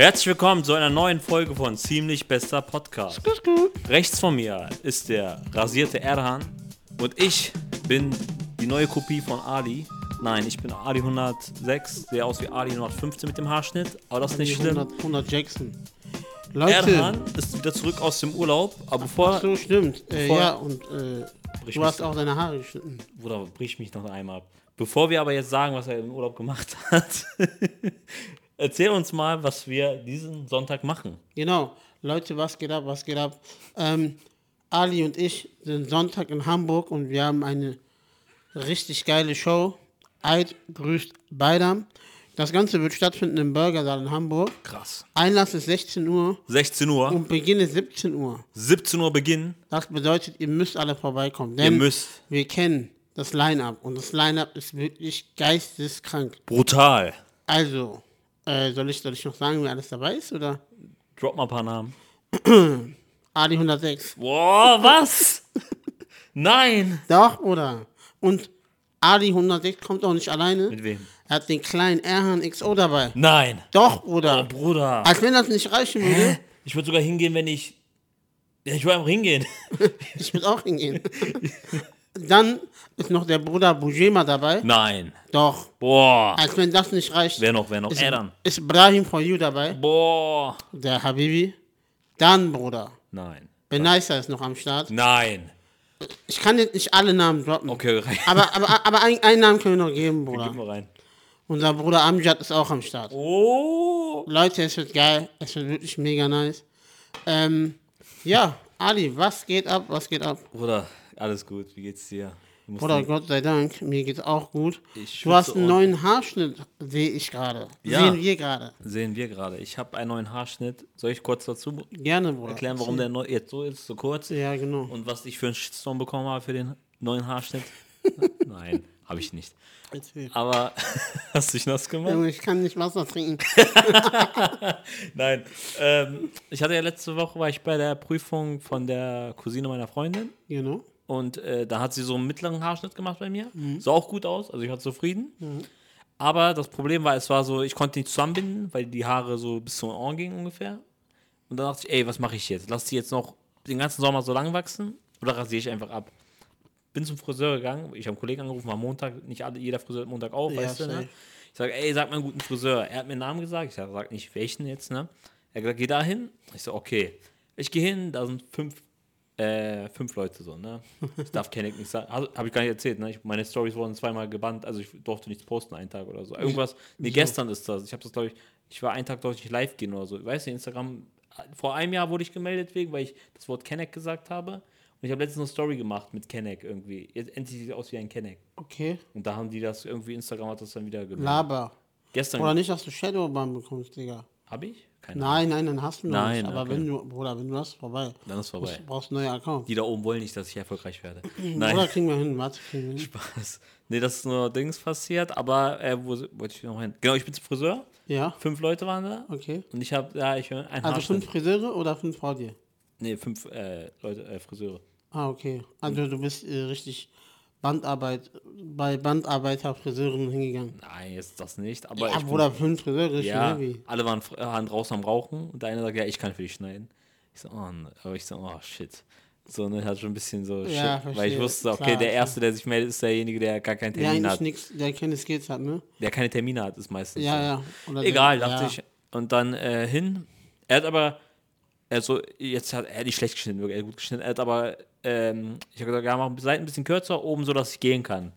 Herzlich willkommen zu einer neuen Folge von Ziemlich Bester Podcast. Rechts von mir ist der rasierte Erhan und ich bin die neue Kopie von Ali. Nein, ich bin Ali 106, sehe aus wie Ali 115 mit dem Haarschnitt, aber das ist nicht schlimm. 100, 100 Jackson. Leute, Erhan ist wieder zurück aus dem Urlaub, aber bevor. ach so stimmt. Äh, Bevor- ja, und äh, du hast auch deine Haare geschnitten. Bruder, brich mich noch einmal ab. Bevor wir aber jetzt sagen, was er im Urlaub gemacht hat, erzähl uns mal, was wir diesen Sonntag machen. Genau. Leute, was geht ab, was geht ab? Ähm, Ali und ich sind Sonntag in Hamburg und wir haben eine richtig geile Show. Eid grüßt Beidam. Das Ganze wird stattfinden im Burgersaal in Hamburg. Krass. Einlass ist 16 Uhr 16 Uhr, und Beginn ist 17 Uhr. 17 Uhr Beginn. Das bedeutet, ihr müsst alle vorbeikommen. Ihr Denn müsst. wir kennen das Line-Up und das Line-Up ist wirklich geisteskrank. Brutal. Also, äh, soll, ich, soll ich noch sagen, wer alles dabei ist? Oder? Drop mal ein paar Namen. Ali 106. Boah, was? Nein. Doch, oder? Und Ali 106 kommt auch nicht alleine. Mit wem? Er hat den kleinen Erhan XO dabei. Nein. Doch, oder? Oh, Bruder. Als wenn das nicht reichen würde, Ich würde sogar hingehen, wenn ich. Ja, ich würde einfach hingehen. ich würde auch hingehen. Dann ist noch der Bruder Bujema dabei. Nein. Doch. Boah. Als wenn das nicht reicht, Wer noch, wer noch? ist, dann. ist Brahim for You dabei. Boah. Der Habibi. Dann, Bruder. Nein. Benaisa ist noch am Start. Nein. Ich kann jetzt nicht alle Namen droppen. Okay, rein. Aber, aber, aber ein- einen Namen können wir noch geben, Gib Bruder. mal rein. Unser Bruder Amjad ist auch am Start. Oh. Leute, es wird geil. Es wird wirklich mega nice. Ähm, ja, Ali, was geht ab? Was geht ab? Bruder, alles gut. Wie geht's dir? Nicht- Gott sei Dank, mir geht's auch gut. Du hast einen neuen Haarschnitt, sehe ich gerade. Ja. Sehen wir gerade. Sehen wir gerade. Ich habe einen neuen Haarschnitt. Soll ich kurz dazu Gerne, Bruder. erklären, warum der neu jetzt so ist, so kurz? Ja, genau. Und was ich für einen Shitstorm bekommen habe für den neuen Haarschnitt? Nein, habe ich nicht. Erzähl. Aber hast du dich nass gemacht? Ich kann nicht Wasser trinken. Nein. Ähm, ich hatte ja letzte Woche, war ich bei der Prüfung von der Cousine meiner Freundin. Genau. Und äh, da hat sie so einen mittleren Haarschnitt gemacht bei mir. Mhm. Sah auch gut aus, also ich war zufrieden. Aber das Problem war, es war so, ich konnte nicht zusammenbinden, weil die Haare so bis zum Ohr gingen ungefähr. Und dann dachte ich, ey, was mache ich jetzt? Lass die jetzt noch den ganzen Sommer so lang wachsen oder rasiere ich einfach ab? Bin zum Friseur gegangen, ich habe einen Kollegen angerufen, war Montag, nicht alle, jeder Friseur hat Montag auf, Ja, weißt du, ne? Ich sage, ey, sag mal einen guten Friseur. Er hat mir einen Namen gesagt, ich sage, sag nicht welchen jetzt, ne? Er hat gesagt, geh da hin. Ich so, okay. Ich gehe hin, da sind fünf, äh, fünf Leute so, ne? Ich darf Kenneck nicht sagen. Habe ich gar nicht erzählt, ne? Ich, meine Stories wurden zweimal gebannt, also ich durfte nichts posten einen Tag oder so. Irgendwas, nee, gestern ist das. Ich habe das, glaube ich, ich war einen Tag, durfte ich nicht live gehen oder so. Weißt du, Instagram, vor einem Jahr wurde ich gemeldet wegen, weil ich das Wort Kenneck gesagt habe. Und ich habe letztens eine Story gemacht mit Kenneck irgendwie. Jetzt endlich sieht aus wie ein Kenneck. Okay. Und da haben die das irgendwie, Instagram hat das dann wieder gemeldet. Laber. Gestern Oder nicht, dass du Shadowban bekommst, Digga. habe ich? Keine Nein, nein, dann hast du noch Nein, nicht. Aber okay. wenn du, Bruder, wenn du hast, vorbei. Dann ist vorbei. Du brauchst einen neuen Account. Die da oben wollen nicht, dass ich erfolgreich werde. Oder Nein, kriegen wir hin, warte, kriegen wir hin. Spaß. Nee, das ist nur Dings passiert, aber äh, wo wollte ich noch hin? Genau, ich bin zum Friseur. Ja, Fünf Leute waren da. okay. Und ich habe, ja, ich ein Also fünf Friseure oder fünf vor dir? Nee, fünf äh, Leute, äh, Friseure. Ah, okay. Also du bist äh, richtig Bandarbeit, bei Bandarbeiter Friseuren hingegangen. Nein, jetzt das nicht. Aber ja, ich Bruder, fünf Friseure ist ja, heavy. alle waren, äh, draußen am Rauchen und der eine sagt, ja, ich kann für dich schneiden. Ich so, oh, ne. aber ich so, oh, shit. So, ne, hat schon ein bisschen so, Ja, shit. Weil ich wusste, okay, Klar, der. Erste, der sich meldet, ist derjenige, der gar keinen Der Termin eigentlich hat. nichts, der keine Skills hat, ne? Der keine Termine hat, ist meistens Ja, so. ja. Oder Egal, der, dachte ja. ich. Und dann äh, hin. Er hat aber, also jetzt hat er nicht schlecht geschnitten, wirklich er hat gut geschnitten. Hat aber, ähm, ich habe gesagt, ja, mach die Seiten ein bisschen kürzer, oben so, dass ich gehen kann.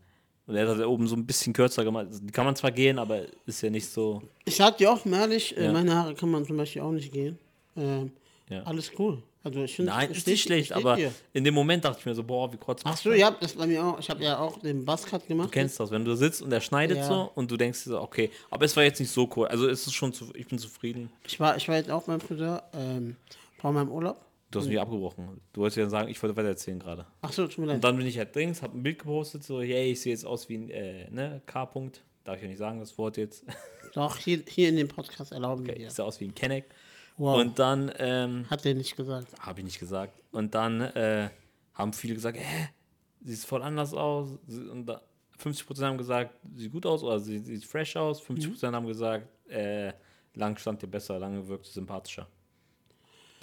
Und er hat das oben so ein bisschen kürzer gemacht. Die kann man zwar gehen, aber ist ja nicht so. Ich sag dir offen ehrlich, äh, Ja. meine Haare kann man zum Beispiel auch nicht gehen. Ähm, Ja. Alles cool. Also ich finde, Nein, ist nicht schlecht, aber dir. in dem Moment dachte ich mir so, boah, wie kurz Ach so, ja, das bei mir auch. Ich habe ja auch den Buzzcut gemacht. Du kennst das, wenn du sitzt und er schneidet Ja. so und du denkst dir so, okay, aber es war jetzt nicht so cool. Also es ist schon zu, ich bin zufrieden. Ich war, ich war jetzt auch beim Friseur ähm, vor meinem Urlaub. Du hast mich abgebrochen. Du wolltest ja sagen, ich wollte weiter erzählen gerade. Ach so, tut mir leid. Und dann bin ich halt Dings, hab ein Bild gepostet, so, hey, ich sehe jetzt aus wie ein äh, ne, K-Punkt. Darf ich ja nicht sagen, das Wort jetzt. Doch, hier, hier in dem Podcast erlauben wir Ich dir. sehe aus wie ein Kenneck. Wow. Und dann, ähm, Hat der nicht gesagt. habe ich nicht gesagt. Und dann äh, haben viele gesagt, hä, siehst voll anders aus. Und da, 50% haben gesagt, sieht gut aus oder sie sieht fresh aus. 50% haben gesagt, äh, Lang stand dir besser, lange wirkte sympathischer.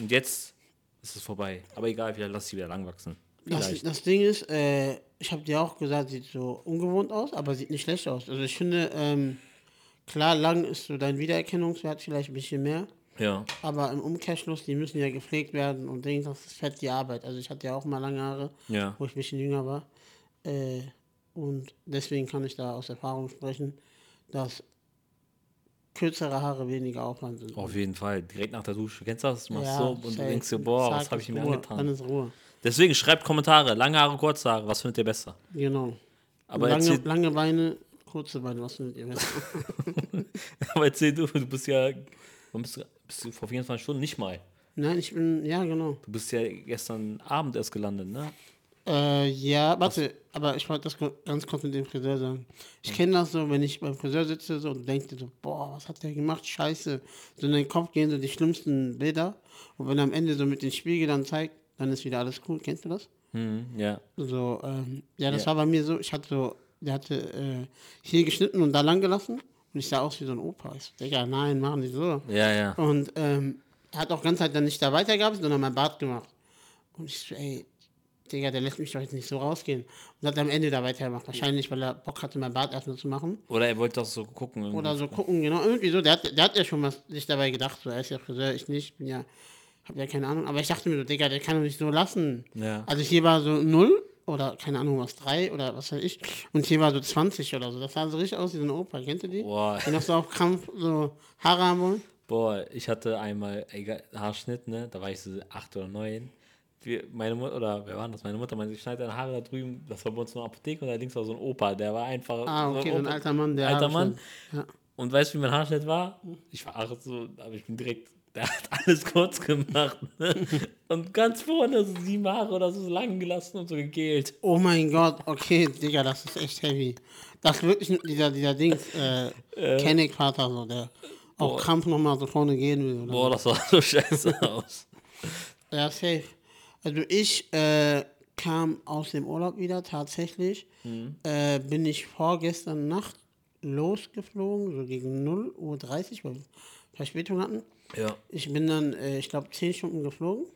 Und jetzt ist es vorbei. Aber egal, vielleicht lass sie wieder lang wachsen. Das, das Ding ist, äh, ich habe dir auch gesagt, sieht so ungewohnt aus, aber sieht nicht schlecht aus. Also ich finde, ähm, klar, lang ist so dein Wiedererkennungswert vielleicht ein bisschen mehr, Ja. aber im Umkehrschluss, die müssen ja gepflegt werden und Ding, das ist fett die Arbeit. Also ich hatte ja auch mal lange Haare, Ja. wo ich ein bisschen jünger war. Äh, und deswegen kann ich da aus Erfahrung sprechen, dass kürzere Haare weniger Aufwand sind. Auf jeden Fall. Direkt nach der Dusche. Kennst du das? Du machst Ja, so und du denkst dir, boah, was habe ich mir Ruhe, angetan? Dann ist Ruhe. Deswegen schreibt Kommentare. Lange Haare, kurze Haare. Was findet ihr besser? Genau. Aber lange, lange Beine, kurze Beine, was findet ihr besser? aber erzähl du, du bist ja. Bist bist du vor 24 Stunden nicht mal. Nein, ich bin, ja, genau. Du bist ja gestern Abend erst gelandet, ne? Äh, ja, warte, aber ich wollte das ganz kurz mit dem Friseur sagen. Ich kenne das so, wenn ich beim Friseur sitze so, und denke so, boah, was hat der gemacht? Scheiße. So in den Kopf gehen so die schlimmsten Bilder. Und wenn er am Ende so mit dem Spiegel dann zeigt, dann ist wieder alles cool. Kennst du das? Hm, ja. So, ähm, ja, das Ja. war bei mir so, ich hatte so, der hatte äh, hier geschnitten und da lang gelassen. Und ich sah aus wie so ein Opa. Ich so, Digga, nein, machen die so. Ja, ja. Und ähm, er hat auch ganz Zeit dann nicht da weitergearbeitet, sondern mein Bart gemacht. Und ich so, ey, Digga, der lässt mich doch jetzt nicht so rausgehen. Und hat am Ende da weitergemacht. Wahrscheinlich, weil er Bock hatte, mein Bart erstmal zu machen. Oder er wollte doch so gucken. irgendwie. Oder so gucken, genau. Irgendwie so. Der hat, der hat ja schon was sich dabei gedacht. So, er ist ja Friseur, ich nicht. Bin ja, hab ja keine Ahnung. Aber ich dachte mir so, Digga, der kann doch nicht so lassen. Ja. Also hier war so 0 oder keine Ahnung was, 3 oder was weiß ich. Und hier war so 20 oder so. Das sah so richtig aus wie so eine Opa. Kennt ihr die? Boah. Die noch so auf Krampf so Haare haben wollen. Boah, ich hatte einmal Haarschnitt, ne? Da war ich so acht oder neun. Wir, meine Mutter, oder wer war das? Meine Mutter meinte, ich schneide deine Haare da drüben. Das war bei uns in der Apotheke und da links war so ein Opa, der war einfach. Ah, okay, so ein Opa. alter Mann, der Alter Mann. schneidet. Ja. Und weißt du, wie mein Haarschnitt war? Ich war acht so, aber ich bin direkt, der hat alles kurz gemacht. Ne? Und ganz vorne so sieben Haare oder so lang gelassen und so gegelt. Oh mein Gott, okay, Digga, das ist echt heavy. Das ist wirklich dieser, dieser Dings, äh, Kenneck-Vater, so, der auch Krampf nochmal so vorne gehen will. Oder? Boah, das sah so scheiße aus. Ja, safe. Also ich äh, kam aus dem Urlaub wieder, tatsächlich. Äh, bin ich vorgestern Nacht losgeflogen, so gegen 0.30 Uhr, weil wir Verspätung hatten. Ja. Ich bin dann, äh, ich glaube, 10 Stunden geflogen.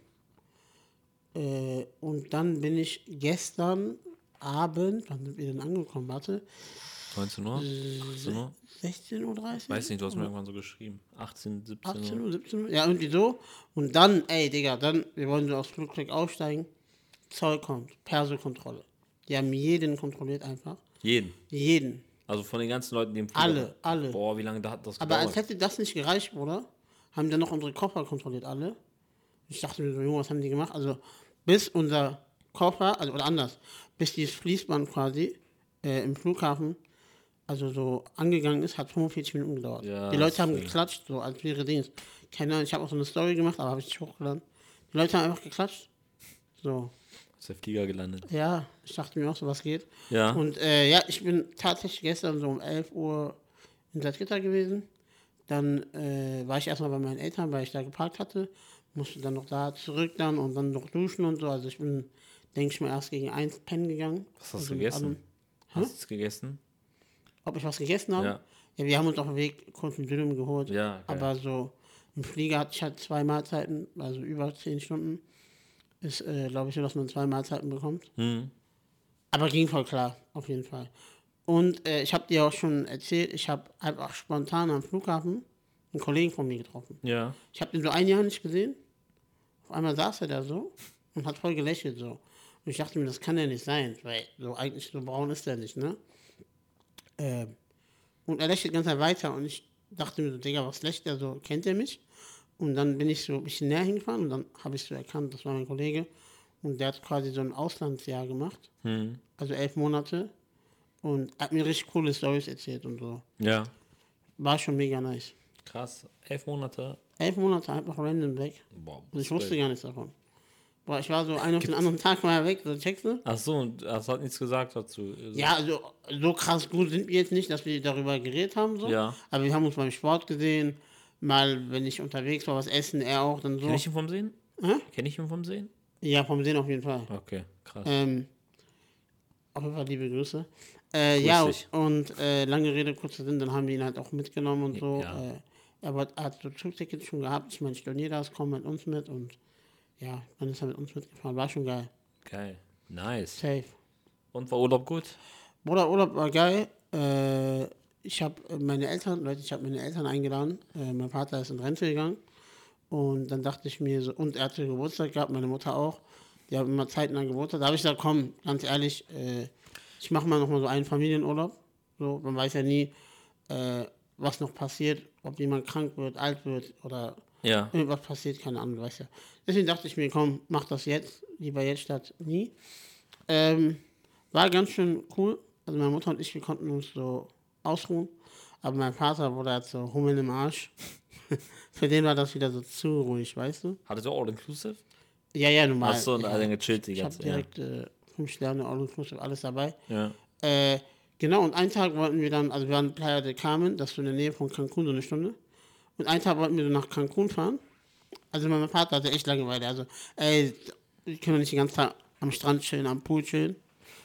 Äh, und dann bin ich gestern Abend, wann sind wir denn angekommen? Warte, 19 Uhr? 18 Uhr? 16.30 Uhr? Weiß nicht, du hast mir irgendwann so geschrieben. 18, 17 18 Uhr. Uhr, 17 Uhr, ja, irgendwie so. Und dann, ey, Digga, dann, wir wollen so aufs Flugzeug aussteigen. Zoll kommt, Perso-Kontrolle. Die haben jeden kontrolliert einfach. Jeden. Jeden. Also von den ganzen Leuten, die im Flug Alle, alle. Boah, wie lange da hat das Aber als gedauert? hätte das nicht gereicht, Bruder, haben dann noch unsere Koffer kontrolliert, alle. Ich dachte mir so, Junge, was haben die gemacht? Also, bis unser Koffer, also, oder anders, bis dieses Fließband quasi äh, im Flughafen, also so angegangen ist, hat 45 Minuten gedauert. Ja, die Leute haben geklatscht, so als wäre Dings. Keine Ahnung, ich habe auch so eine Story gemacht, aber habe ich nicht hochgeladen. Die Leute haben einfach geklatscht. So, Ist der Flieger gelandet. ja, ich dachte mir auch, so was geht. Ja. Und äh, ja, ich bin tatsächlich gestern so um 11 Uhr in Salzgitter gewesen. Dann äh, war ich erstmal bei meinen Eltern, weil ich da geparkt hatte. Musste dann noch da zurück dann und dann noch duschen und so. Also ich bin, denke ich mal, erst gegen eins pennen gegangen. Was hast du Also mit gegessen? Hast du es gegessen? Ob ich was gegessen habe? Ja. Ja, wir haben uns auf dem Weg kurz einen Döner geholt. Ja, okay. Aber so im Flieger hatte ich halt zwei Mahlzeiten, also über zehn Stunden. Ist, äh, glaube ich, so, dass man zwei Mahlzeiten bekommt. Hm. Aber ging voll klar, auf jeden Fall. Und äh, ich habe dir auch schon erzählt, ich habe einfach spontan am Flughafen einen Kollegen von mir getroffen. Ja. Ich habe den so ein Jahr nicht gesehen. Auf einmal saß er da so und hat voll gelächelt so. Und ich dachte mir, das kann ja nicht sein, weil so eigentlich so braun ist er nicht, ne? Ähm, und er lächelt ganz weiter und ich dachte mir so, Digga, was lächelt er so? Kennt er mich? Und dann bin ich so ein bisschen näher hingefahren und dann habe ich so erkannt, das war mein Kollege. Und der hat quasi so ein Auslandsjahr gemacht. Hm. Also elf Monate. Und hat mir richtig coole Stories erzählt und so. Ja. War schon mega nice. Krass. Elf Monate. Elf Monate einfach random weg. Boah. Und ich wusste gar nichts davon. Boah, ich war so einen auf den anderen Tag mal weg, so checkst du? Ach so, und das hat nichts gesagt dazu. Ja, also so krass gut sind wir jetzt nicht, dass wir darüber geredet haben. So. Ja. Aber wir haben uns beim Sport gesehen. Mal, wenn ich unterwegs war, was essen, er auch, dann so. Kenn ich ihn vom Sehen? Hä? Kenn ich ihn vom Sehen? Ja, vom Sehen auf jeden Fall. Okay, krass. Ähm, auf jeden Fall liebe Grüße. Äh, ja, dich. und äh, lange Rede, kurzer Sinn, dann haben wir ihn halt auch mitgenommen und so. Ja. Äh, er, hat so Zugtickets schon gehabt. Ich meine, ich storniere das, komm mit uns mit und ja, dann ist er mit uns mitgefahren. War schon geil. Geil. Nice. Safe. Und war Urlaub gut? Bruder, Urlaub war geil. Äh, ich habe meine Eltern, Leute, ich habe meine Eltern eingeladen. Äh, mein Vater ist in Rente gegangen. Und dann dachte ich mir so, und er hatte Geburtstag gehabt, meine Mutter auch. Die haben immer zeitnah Geburtstag. Da habe ich gesagt, komm, ganz ehrlich, äh, ich mache mal nochmal so einen Familienurlaub. So, man weiß ja nie, äh, was noch passiert, ob jemand krank wird, alt wird oder Ja. irgendwas passiert, keine Ahnung, weißt du. Deswegen dachte ich mir, komm, mach das jetzt, lieber jetzt statt nie. Ähm, war ganz schön cool. Also meine Mutter und ich, wir konnten uns so ausruhen. Aber mein Vater wurde halt so Hummeln im Arsch. Für den war das wieder so zu ruhig, weißt du? Hattest du All-Inclusive? Ja, ja, normal. Achso, und ja. dann gechillt die Ich habe ganze ja. direkt äh, fünf Sterne, all inclusive, alles dabei. ja. Äh, genau, und einen Tag wollten wir dann, also wir waren in Playa del Carmen, das ist so in der Nähe von Cancun, so eine Stunde. Und einen Tag wollten wir nach Cancun fahren. Also mein Vater hatte echt Langeweile. Also, ey, wir können doch nicht den ganzen Tag am Strand chillen, am Pool chillen.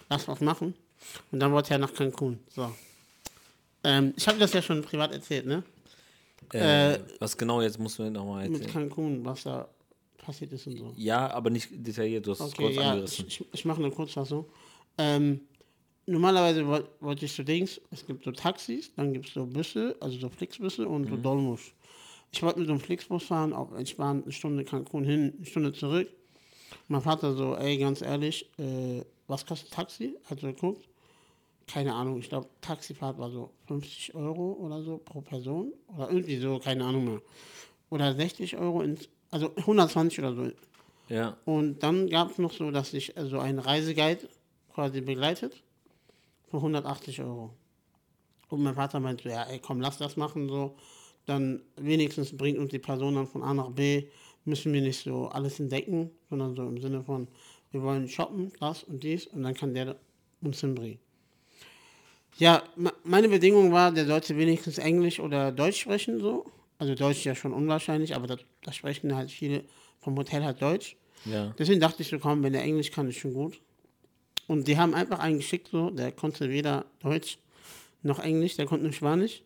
Lass was machen. Und dann wollte er nach Cancun. So. Ähm, ich habe das ja schon privat erzählt, ne? Äh, was genau jetzt musst du mir nochmal Mit erzählen? Cancun, was da passiert ist und so. Ja, aber nicht detailliert, du hast es Okay, kurz ja, ich, angerissen. ich, ich mache eine Kurzfassung. Ähm, normalerweise woll- wollte ich so Dings, es gibt so Taxis, dann gibt es so Busse, also so Flixbusse und so Dolmusch. Ich wollte mit so einem Flixbus fahren, auch entspannt, eine Stunde Cancun hin, eine Stunde zurück. Mein Vater so, ey, ganz ehrlich, äh, was kostet Taxi? Hat so geguckt. Keine Ahnung, ich glaube, Taxifahrt war so 50 Euro oder so pro Person. Oder irgendwie so, keine Ahnung mehr. Oder 60 Euro, ins, also 120 oder so Ja. und dann gab es noch so, dass sich äh, so ein Reiseguide quasi begleitet für 180 Euro. Und mein Vater meinte, so, ja, ey, komm, lass das machen, so. Dann wenigstens bringt uns die Person dann von A nach B, müssen wir nicht so alles entdecken, sondern so im Sinne von, wir wollen shoppen, das und dies, und dann kann der uns hinbringen. Ja, me- meine Bedingung war, der sollte wenigstens Englisch oder Deutsch sprechen, so. Also Deutsch ja schon unwahrscheinlich, aber da, da sprechen halt viele vom Hotel halt Deutsch. Ja. Deswegen dachte ich so, komm, wenn der Englisch kann, ist schon gut. Und die haben einfach einen geschickt, so, der konnte weder Deutsch noch Englisch, der konnte nur Spanisch.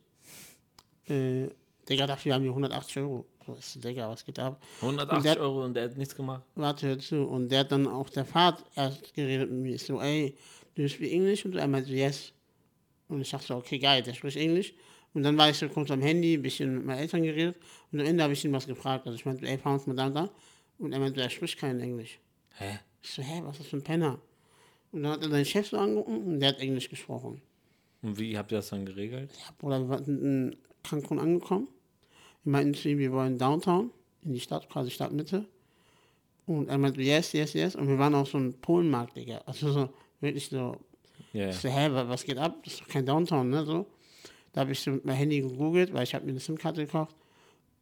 Äh, Digga, dafür haben wir 180 Euro. So ist, Digga, was geht ab? 180 der- Euro und der hat nichts gemacht. Warte, hör zu. Und der hat dann auch der Fahrt erst geredet mit mir. Ich so, ey, du speak English? Und er meinte so, yes. Und ich dachte so, okay, geil, der spricht Englisch. Und dann war ich so kurz am Handy, ein bisschen mit meinen Eltern geredet. Und am Ende habe ich ihn was gefragt. Also ich meinte, ey, fahren wir uns mal da und da. Und er meinte, er spricht kein Englisch. Hä? Ich so, hä, was ist das für ein Penner? Und dann hat er seinen Chef so angeguckt und der hat Englisch gesprochen. Und wie habt ihr das dann geregelt? Ja, Bruder, wir in Cancun angekommen. Wir meinten zu ihm, wir wollen Downtown, in die Stadt, quasi Stadtmitte. Und er meinte, yes, yes, yes. Und wir waren auf so einem Polenmarkt, Digga. Also so, wirklich so, ich so, hä, wa- was geht ab? Das ist doch kein Downtown, ne, so. Da habe ich so mit meinem Handy gegoogelt, weil ich habe mir eine SIM-Karte gekauft,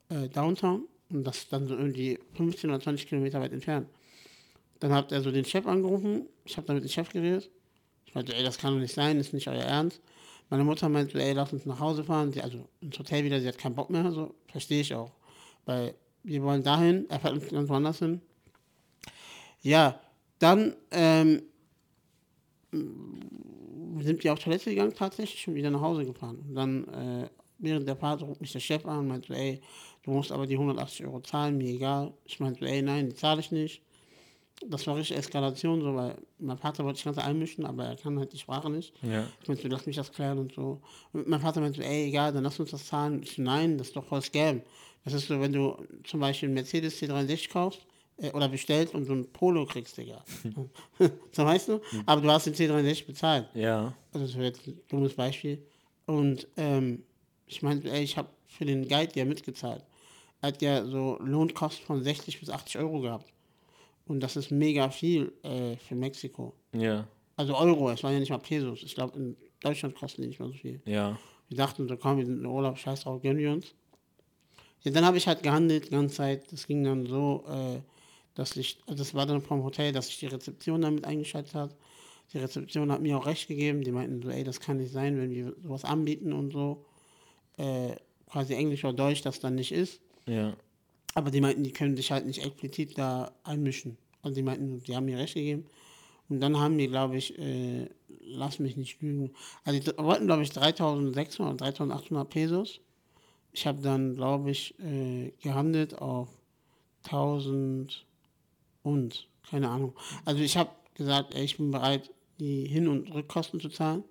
äh, Downtown. Und das ist dann so irgendwie 15 oder 20 Kilometer weit entfernt. Dann hat er so den Chef angerufen. Ich habe dann mit dem Chef geredet. Ich meinte, ey, das kann doch nicht sein, das ist nicht euer Ernst. Meine Mutter meinte, ey, lass uns nach Hause fahren. Sie, also ins Hotel wieder, sie hat keinen Bock mehr. So, verstehe ich auch. Weil wir wollen dahin, er fährt uns ganz woanders hin. Ja, dann ähm, sind wir auf Toilette gegangen, tatsächlich, und wieder nach Hause gefahren. Und dann, äh, während der Fahrt ruft mich der Chef an und meinte, ey, du musst aber die 180 Euro zahlen, mir egal. Ich meinte, ey, nein, die zahle ich nicht. Das war richtig Eskalation, so, weil mein Vater wollte sich ganz einmischen, aber er kann halt die Sprache nicht. Ja. Ich meinte, so, lass mich das klären und so. Und mein Vater meinte, so, ey, egal, dann lass uns das zahlen. Ich so, nein, das ist doch voll Scam. Das ist so, wenn du zum Beispiel einen Mercedes C63 kaufst äh, oder bestellst und so ein Polo kriegst, Digga. so weißt du? Aber du hast den C63 bezahlt. Ja. Also das wäre jetzt ein dummes Beispiel. Und ähm, ich meinte, ey, ich habe für den Guide ja mitgezahlt. Er hat ja so Lohnkosten von 60 bis 80 Euro gehabt. Und das ist mega viel äh, für Mexiko. Ja. Also Euro, es waren ja nicht mal Pesos. Ich glaube, in Deutschland kosten die nicht mal so viel. Ja. Wir dachten so, komm, wir sind in Urlaub, scheiß drauf, gönnen wir uns. Ja, dann habe ich halt gehandelt die ganze Zeit. Das ging dann so, äh, dass ich, also das war dann vom Hotel, dass sich die Rezeption damit eingeschaltet hat. Die Rezeption hat mir auch recht gegeben. Die meinten so, ey, das kann nicht sein, wenn wir sowas anbieten und so. Äh, quasi Englisch oder Deutsch, das dann nicht ist. Ja. Aber die meinten, die können sich halt nicht explizit da einmischen. Also die meinten, die haben mir recht gegeben. Und dann haben die, glaube ich, äh, lass mich nicht lügen, also die wollten, glaube ich, 3600 oder 3800 Pesos Ich habe dann, glaube ich, äh, gehandelt auf 1000 und, keine Ahnung. Also ich habe gesagt, ey, ich bin bereit, die Hin- und Rückkosten zu zahlen,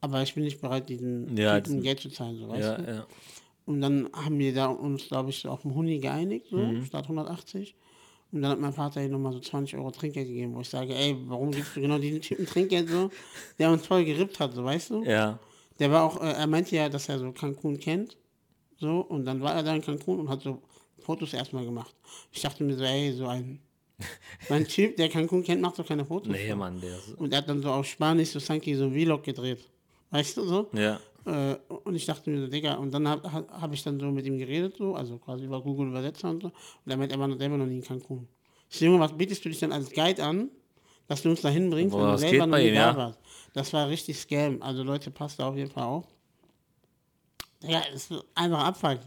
aber ich bin nicht bereit, diesen Ja, das- Geld zu zahlen, so weißt Ja, du. ja. Und dann haben wir da uns, glaube ich, auf dem Huni geeinigt, so, Mhm. statt 180. Und dann hat mein Vater ihm nochmal so 20 Euro Trinkgeld gegeben, wo ich sage, ey, warum gibst du genau diesen Typen Trinkgeld so, der uns voll gerippt hat, so, weißt du? Ja. Der war auch, äh, er meinte ja, dass er so Cancun kennt, so, und dann war er da in Cancun und hat so Fotos erstmal gemacht. Ich dachte mir so, ey, so ein, so ein Typ, der Cancun kennt, macht doch keine Fotos. Nee, Mann, der ist. Und er hat dann so auf Spanisch so Sanki so ein Vlog gedreht. Weißt du so? Ja. Äh, und ich dachte mir so, Digga, und dann habe hab, ich dann so mit ihm geredet, so, also quasi über Google Übersetzer und so. Und er meint, er war noch selber noch nie in Cancun. Ich Junge, was bietest du dich dann als Guide an, dass du uns da hinbringst, wenn du selber noch nie ihm, da ja. warst? Das war richtig Scam. Also Leute, passt da auf jeden Fall auf. Ja, ist einfach Abfuck.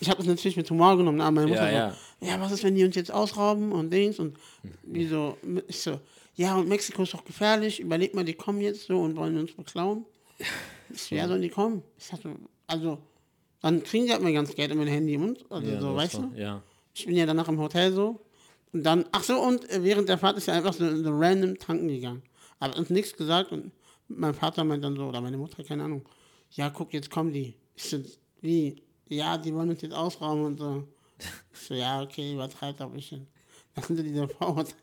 Ich habe das natürlich mit Humor genommen, aber meine Ja, Mutter ja. so, ja, was ist, wenn die uns jetzt ausrauben und Dings und wie so, ich so, ja, und Mexiko ist doch gefährlich, überleg mal, die kommen jetzt so und wollen uns beklauen. So, ja, sollen die kommen? Ich sagte, also, dann kriegen die halt mein ganzes Geld in mein Handy und, also ja so, das weißt du? Ja. Ich bin ja danach im Hotel so. Und dann, ach so, und äh, während der Fahrt ist er einfach so, so random tanken gegangen. Aber uns nichts gesagt und mein Vater meint dann so, oder meine Mutter, keine Ahnung, ja, guck, jetzt kommen die. Ich so, wie? Ja, die wollen uns jetzt ausrauben und so. Ich so, ja, okay, übertreibt ein bisschen. Dann sind die da vor Ort.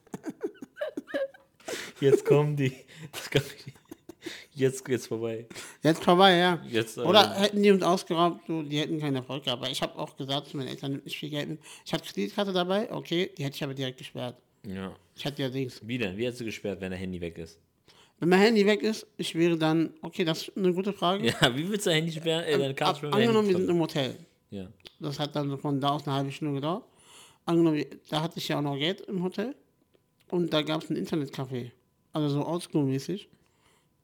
Jetzt kommen die. Das kann ich, jetzt geht's vorbei. Jetzt vorbei, ja. Jetzt, äh, Oder hätten die uns ausgeraubt, so, die hätten keinen Erfolg gehabt. Aber ich habe auch gesagt zu meinen Eltern, nimmt nicht viel Geld mit. Ich hatte Kreditkarte dabei, okay, die hätte ich aber direkt gesperrt. Ja. Ich hatte ja Dings. Wie denn? Wie hast du gesperrt, wenn dein Handy weg ist? Wenn mein Handy weg ist, ich wäre dann, okay, das ist eine gute Frage. Ja, wie willst du dein Handy sperren? Äh, deine Karte sperren? angenommen, wir sind im Hotel. Ja. Das hat dann von da aus eine halbe Stunde gedauert. Angenommen, da hatte ich ja auch noch Geld im Hotel. Und da gab es ein Internetcafé. Also so oldschool-mäßig.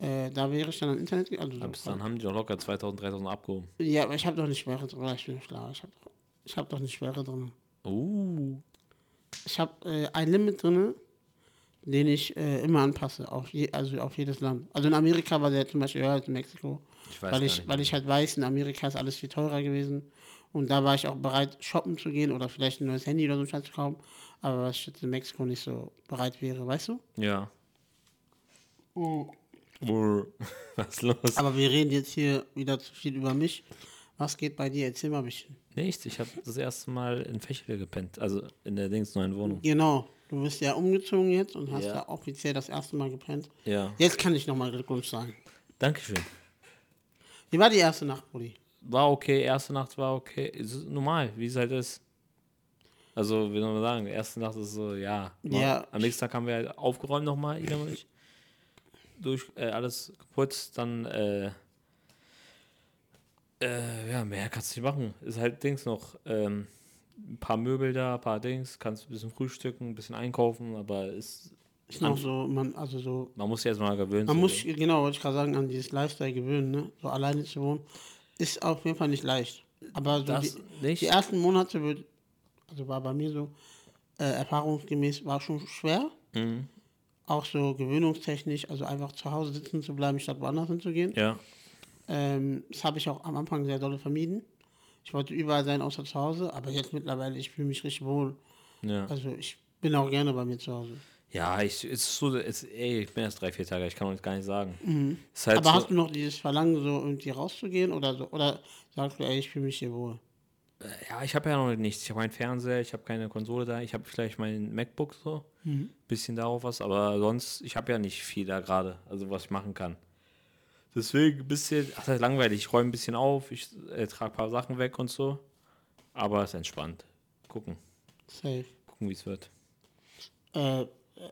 Äh, da wäre ich dann am Internet. Also so, Bis dann haben die doch locker 2000, 3000 abgehoben. ja, aber ich habe doch eine Sperre drin. Ich bin schlau. Ich habe doch, ich hab doch eine Sperre drin. Uh. Ich habe äh, ein Limit drin, den ich äh, immer anpasse. Auf je, also auf jedes Land. Also in Amerika war der zum Beispiel höher als in Mexiko. Ich weiß weil ich, nicht. weil ich halt weiß, in Amerika ist alles viel teurer gewesen. Und da war ich auch bereit, shoppen zu gehen oder vielleicht ein neues Handy oder so Scheiß zu kaufen. Aber was ich jetzt in Mexiko nicht so bereit wäre, weißt du? Ja. Uh. Was ist los? Aber wir reden jetzt hier wieder zu viel über mich. Was geht bei dir? Erzähl mal ein bisschen. Nichts. Ich habe das erste Mal in Fächle gepennt. Also in der Dings neuen Wohnung. Genau. Du bist ja umgezogen jetzt und hast Ja. ja, offiziell das erste Mal gepennt. Ja. Jetzt kann ich nochmal Glückwunsch sagen. Dankeschön. Wie war die erste Nacht, Brudi? War okay. Erste Nacht war okay. Ist normal, wie es halt ist. Also, wie soll man sagen, erste Nacht ist so, ja. Ja. Am nächsten Tag haben wir halt aufgeräumt nochmal, Ida und ich. Durch äh, alles geputzt, dann, äh, äh, ja, mehr kannst du nicht machen. Ist halt Dings noch, ähm, ein paar Möbel da, ein paar Dings, kannst ein bisschen frühstücken, ein bisschen einkaufen, aber ist, Ist noch so, man, also so, man muss sich erstmal gewöhnen. man muss, dem. genau, wollte ich gerade sagen, an dieses Lifestyle gewöhnen, ne? So alleine zu wohnen, ist auf jeden Fall nicht leicht. Aber so Das die, nicht. die ersten Monate wird, also war bei mir so, äh, erfahrungsgemäß war schon schwer. Mhm. Auch so gewöhnungstechnisch, also einfach zu Hause sitzen zu bleiben, statt woanders hinzugehen. Ja. Ähm, das habe ich auch am Anfang sehr dolle vermieden. Ich wollte überall sein, außer zu Hause, aber jetzt mittlerweile, ich fühle mich richtig wohl. Ja. Also ich bin auch gerne bei mir zu Hause. Ja, ich, ist so, es, ey, ich bin erst drei, vier Tage, ich kann euch gar nicht sagen. Ist halt Mhm. aber so, hast du noch dieses Verlangen, so irgendwie rauszugehen oder so? Oder sagst du, ey, ich fühle mich hier wohl? Ja, ich habe ja noch nichts. Ich habe keinen Fernseher, ich habe keine Konsole da. Ich habe vielleicht mein MacBook so. Bisschen darauf was, aber sonst, ich habe ja nicht viel da gerade, also was ich machen kann. Deswegen ein bisschen, ach, das ist langweilig. Ich räume ein bisschen auf, ich äh, trage ein paar Sachen weg und so. Aber es ist entspannt. Gucken, Safe. gucken, wie es wird. Äh,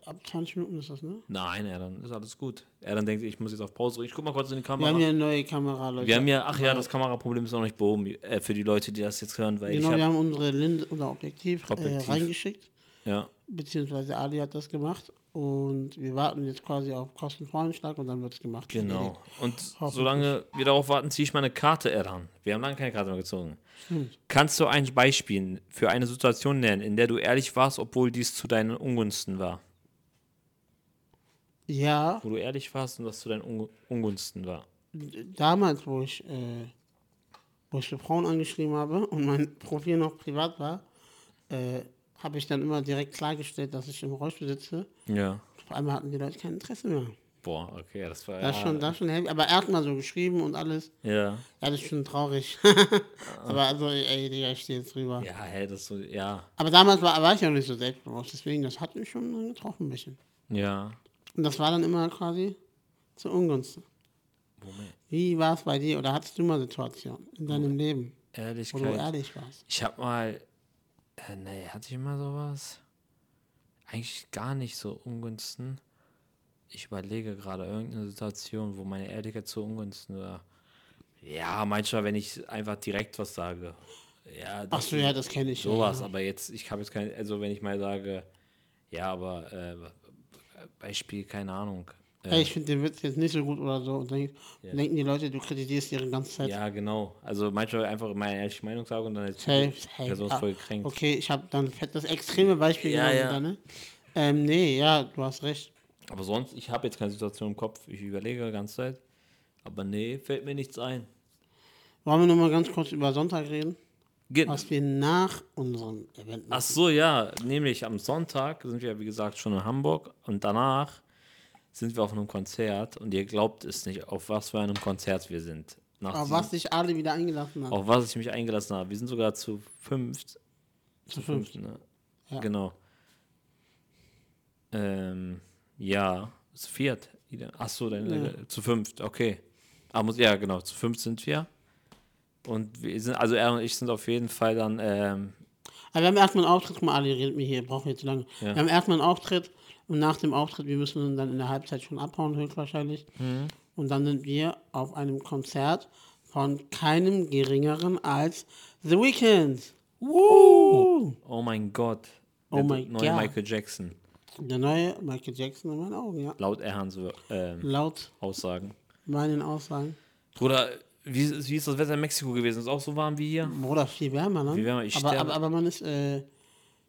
ab 20 Minuten ist das, ne? Nein, er dann ist alles gut. Er dann denkt, ich muss jetzt auf Pause drücken. Ich guck mal kurz in die Wir Kamera. haben ja eine neue Kamera, Leute. Wir haben ja, ach ja, das Kameraproblem ist noch nicht behoben äh, für die Leute, die das jetzt hören, weil Genau, ich wir hab, haben unsere Linse, unser Objektiv, Objektiv. Äh, reingeschickt, ja, beziehungsweise Ali hat das gemacht und wir warten jetzt quasi auf Kostenvoranschlag und dann wird es gemacht. Genau. Und solange wir darauf warten, ziehe ich meine Karte heran. Wir haben lange keine Karte mehr gezogen. Stimmt. Kannst du ein Beispiel für eine Situation nennen, in der du ehrlich warst, obwohl dies zu deinen Ungunsten war? Ja, Wo du ehrlich warst und das zu deinen Ungu- Ungunsten war. damals, wo ich äh, wo ich für Frauen angeschrieben habe und mein Profil noch privat war, äh, habe ich dann immer direkt klargestellt, dass ich im Rollstuhl sitze. Ja. Auf einmal hatten die Leute kein Interesse mehr. Boah, okay, das war Das ist schon, das schon heavy. Aber er hat mal so geschrieben und alles. Ja. Ja, das ist schon traurig. aber also, ey, Digga, ich stehe jetzt drüber. Ja, hey, das so, ja. Aber damals war, war ich auch nicht so selbstbewusst, deswegen, das hat mich schon getroffen ein bisschen. Ja. Und das war dann immer quasi zu Ungunsten. Moment. Wie war es bei dir oder hattest du mal Situationen in deinem Leben, wo du ehrlich warst? Ich hab mal. Äh, nee, hatte ich immer sowas? Eigentlich gar nicht so Ungunsten. Ich überlege gerade irgendeine Situation, wo meine Ehrlichkeit zu Ungunsten war. Ja, manchmal, wenn ich einfach direkt was sage. Ja, Ach so, ja, das kenne ich. sowas, ja. aber jetzt, ich habe jetzt kein, also wenn ich mal sage, ja, aber äh, Beispiel, keine Ahnung. Äh, Ey, ich finde den Witz jetzt nicht so gut oder so. Und denk, Ja. denken die Leute, du kritisierst ihre ganze Zeit. ja, genau. Also manchmal einfach meine ehrliche Meinung sagen und dann ist die safe. Person Ah, voll gekränkt. Okay, ich habe dann das extreme Beispiel Ja, genommen. ja. Ne? ähm, nee, ja, du hast recht. Aber sonst, ich habe jetzt keine Situation im Kopf. Ich überlege die ganze Zeit. Aber nee, fällt mir nichts ein. Wollen wir noch mal ganz kurz über Sonntag reden? Ge Was wir nach unserem Event Ach machen. so, ja. Nämlich am Sonntag sind wir, wie gesagt, schon in Hamburg. Und danach sind wir auf einem Konzert. Und ihr glaubt es nicht, auf was für einem Konzert wir sind. Nach Auf was sich alle wieder eingelassen haben. auf was ich mich eingelassen habe. Wir sind sogar zu fünft. Zu fünf. Ne? Ja. Genau. Ähm, ja, zu viert. Ach so, dann Ja. äh, zu fünft, okay. Ah, muss, ja, genau, zu fünft sind wir. Und wir sind, also er und ich sind auf jeden Fall dann, ähm, Aber wir haben erstmal einen Auftritt, guck mal, Ali redet mir hier, brauchen wir zu lange. Ja. Wir haben erstmal einen Auftritt und nach dem Auftritt, wir müssen dann in der Halbzeit schon abhauen, höchstwahrscheinlich. Mhm. Und dann sind wir auf einem Konzert von keinem geringeren als The Weeknd. Woo! oh mein Gott. Oh der mein neue God. Michael Jackson. Der neue Michael Jackson in meinen Augen, ja. Laut Erhans ähm, Laut Aussagen. meinen Aussagen. Bruder, wie, ist- wie ist das Wetter in Mexiko gewesen? Ist auch so warm wie hier? Bruder, viel wärmer, ne? Viel wärmer, ich aber, aber, aber man ist, äh,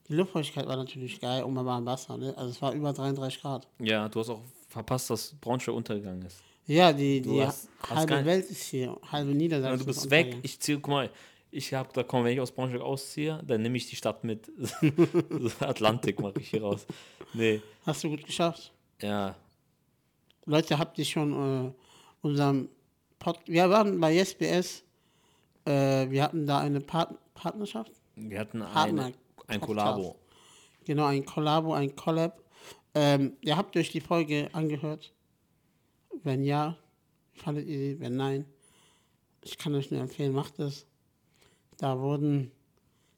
die Luftfeuchtigkeit war natürlich geil und man war im Wasser, ne? Also es war über 33 Grad. Ja, du hast auch verpasst, dass Braunschweig untergegangen ist. Ja, die, Du die hast- hast halbe nicht- Welt ist hier, halbe Niedersachsen. Ja, du ist bist weg, ich ziehe, guck mal, ich hab da komm, wenn ich aus Braunschweig ausziehe, dann nehme ich die Stadt mit. Atlantik mache ich hier raus. Nee, Hast du gut geschafft. ja, Leute, habt ihr schon äh, unserem Pod Wir waren bei SBS, äh, wir hatten da eine Part Partnerschaft. wir hatten Partner- eine, ein. Kollabo. Genau, ein Kollabo, ein Collab. Ähm, ihr habt euch die Folge angehört? Wenn ja, fandet ihr sie? Wenn nein, ich kann euch nur empfehlen, macht es. Da wurden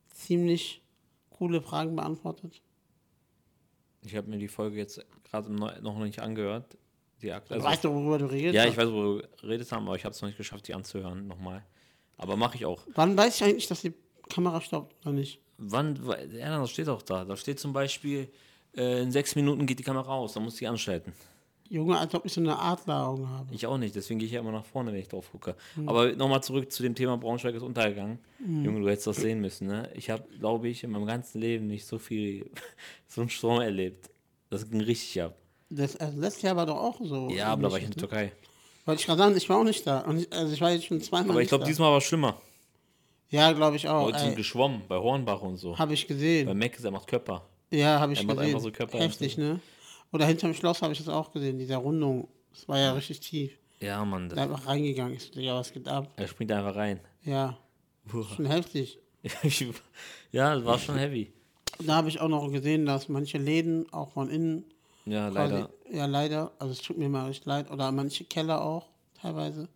ziemlich coole Fragen beantwortet. Ich habe mir die Folge jetzt gerade noch nicht angehört. Die Akt- Du also, weißt doch, worüber du redest. ja, ich weiß, wo wir geredet haben, aber ich habe es noch nicht geschafft, die anzuhören nochmal. Aber mache ich auch. Wann weiß ich eigentlich, dass die Kamera stoppt oder nicht? Wann, ja, das steht auch da. Da steht zum Beispiel, äh, in sechs Minuten geht die Kamera aus, dann muss ich anschalten. Junge, als ob ich so eine Adleraugen habe. Ich auch nicht, deswegen gehe ich ja immer nach vorne, wenn ich drauf gucke. Hm. Aber nochmal zurück zu dem Thema Braunschweig ist untergegangen. Junge, du hättest das sehen müssen, ne? Ich habe, glaube ich, in meinem ganzen Leben nicht so viel, so einen Sturm erlebt. Das ging richtig ab. Das, also letztes Jahr war doch auch so. Ja, aber da war ich in der? Türkei. Wollte ich gerade sagen, ich war auch nicht da. Und ich, also ich war jetzt schon zweimal Aber ich glaube, diesmal war es schlimmer. Ja, glaube ich auch. Leute sind geschwommen, bei Hornbach und so. habe ich Bei gesehen. Mac, der macht Körper. Ja, habe ich Er macht gesehen. einfach so Körper- Heftig, ne? Oder hinterm Schloss habe ich das auch gesehen, diese Rundung. Das war ja richtig tief. Ja, Mann, Da das, einfach reingegangen ist. Ja, was geht ab? er springt einfach rein. Ja, schon heftig. ja, das war schon heavy. Da habe ich auch noch gesehen, dass manche Läden auch von innen Ja, quasi, leider. ja leider, also es tut mir mal recht leid, oder manche Keller auch teilweise.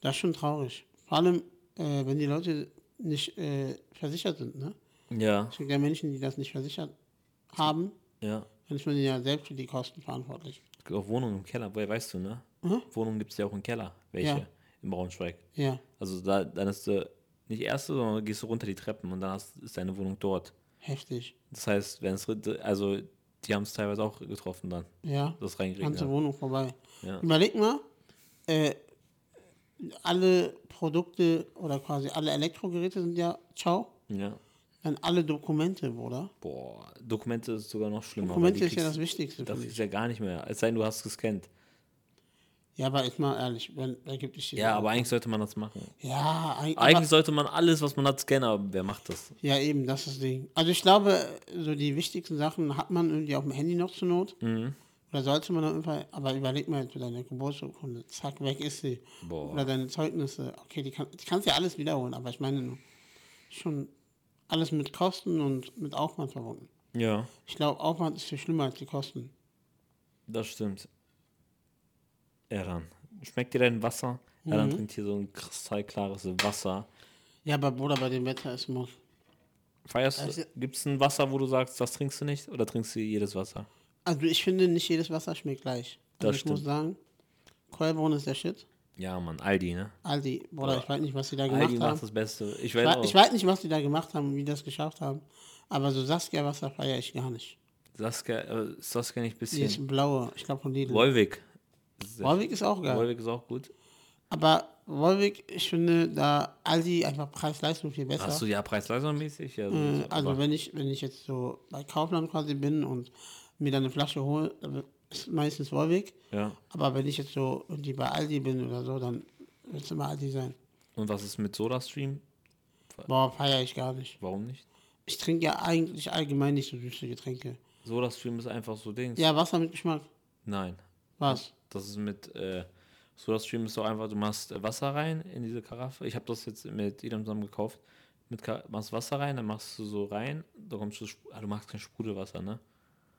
Das ist schon traurig. Vor allem, äh, wenn die Leute nicht äh, versichert sind, ne? Ja, Es gibt ja Menschen, die das nicht versichert haben, ja. dann ist man ja selbst für die Kosten verantwortlich. Es gibt auch Wohnungen im Keller, woher weißt du, ne? Wohnungen gibt es ja auch im Keller. Welche? Ja. Im Braunschweig. Ja, Also da, dann ist du nicht erste, sondern gehst du runter die Treppen und dann hast, ist deine Wohnung dort. heftig. Das heißt, wenn es also die haben es teilweise auch getroffen dann, Ja, das ganze reingeregnet. Wohnung vorbei. Ja. Überleg mal, äh, alle Produkte oder quasi alle Elektrogeräte sind ja ciao. Ja. Dann alle Dokumente, Bruder. Boah, Dokumente ist sogar noch schlimmer. Dokumente ist ja das Wichtigste. Das ist ja gar nicht mehr. Es sei denn, du hast gescannt. Ja, aber jetzt mal ehrlich, wenn, da gibt es Ja, aber eigentlich sollte man das machen. Ja, eigentlich. Eigentlich sollte man alles, was man hat, scannen, aber wer macht das? Ja, eben, das ist das Ding. Also ich glaube, so die wichtigsten Sachen hat man irgendwie auf dem Handy noch zur Not. Mhm. Oder sollte man auf jeden Fall, aber überleg mal jetzt für deine Geburtsurkunde, zack, weg ist sie. Boah. Oder deine Zeugnisse, okay, die, kann, die kannst ja alles wiederholen, aber ich meine schon alles mit Kosten und mit Aufwand verbunden. Ja, Ich glaube, Aufwand ist viel schlimmer als die Kosten. das stimmt. Eran. Schmeckt dir dein Wasser? Eran trinkt hier so ein kristallklares Wasser. Ja, aber Bruder, bei dem Wetter ist muss. Feierst Also- du? Gibt es ein Wasser, wo du sagst, das trinkst du nicht? Oder trinkst du jedes Wasser? Also ich finde, nicht jedes Wasser schmeckt gleich. Also Das ich muss stimmt. sagen, Keuelbrunn ist der Shit. Ja, Mann, Aldi, ne? Aldi, Bruder, ich weiß nicht, was sie da gemacht Aldi haben. macht das Beste. Ich Ich weiß auch. ich weiß nicht, was die da gemacht haben und wie die das geschafft haben. Aber so Saskia-Wasser feiere ich gar nicht. Saskia, äh, Saskia nicht ein Die bisschen. ist blaue, ich glaube von Lidl. Wolwig. Wolwig ist auch geil. Wolwig ist auch gut. Aber Wolwig, ich finde da Aldi einfach Preis-Leistung viel besser. Hast du ja Preis-Leistung-mäßig? Ja, Äh, so, also wenn ich, wenn ich jetzt so bei Kaufland quasi bin und mir dann eine Flasche hole, dann ist meistens Wolwig. ja. Aber wenn ich jetzt so irgendwie bei Aldi bin oder so, dann wird es immer Aldi sein. Und was ist mit SodaStream? Boah, feiere ich gar nicht. Warum nicht? Ich trinke ja eigentlich allgemein nicht so süße Getränke. SodaStream ist einfach so Dings. Ja, Wasser mit Geschmack. Nein. Was? Das ist mit, äh, SodaStream ist so einfach, du machst äh, Wasser rein in diese Karaffe. Ich habe das jetzt mit jedem zusammen gekauft. Mit machst Wasser rein, dann machst du so rein, da kommst du, ah, du magst kein Sprudelwasser, ne?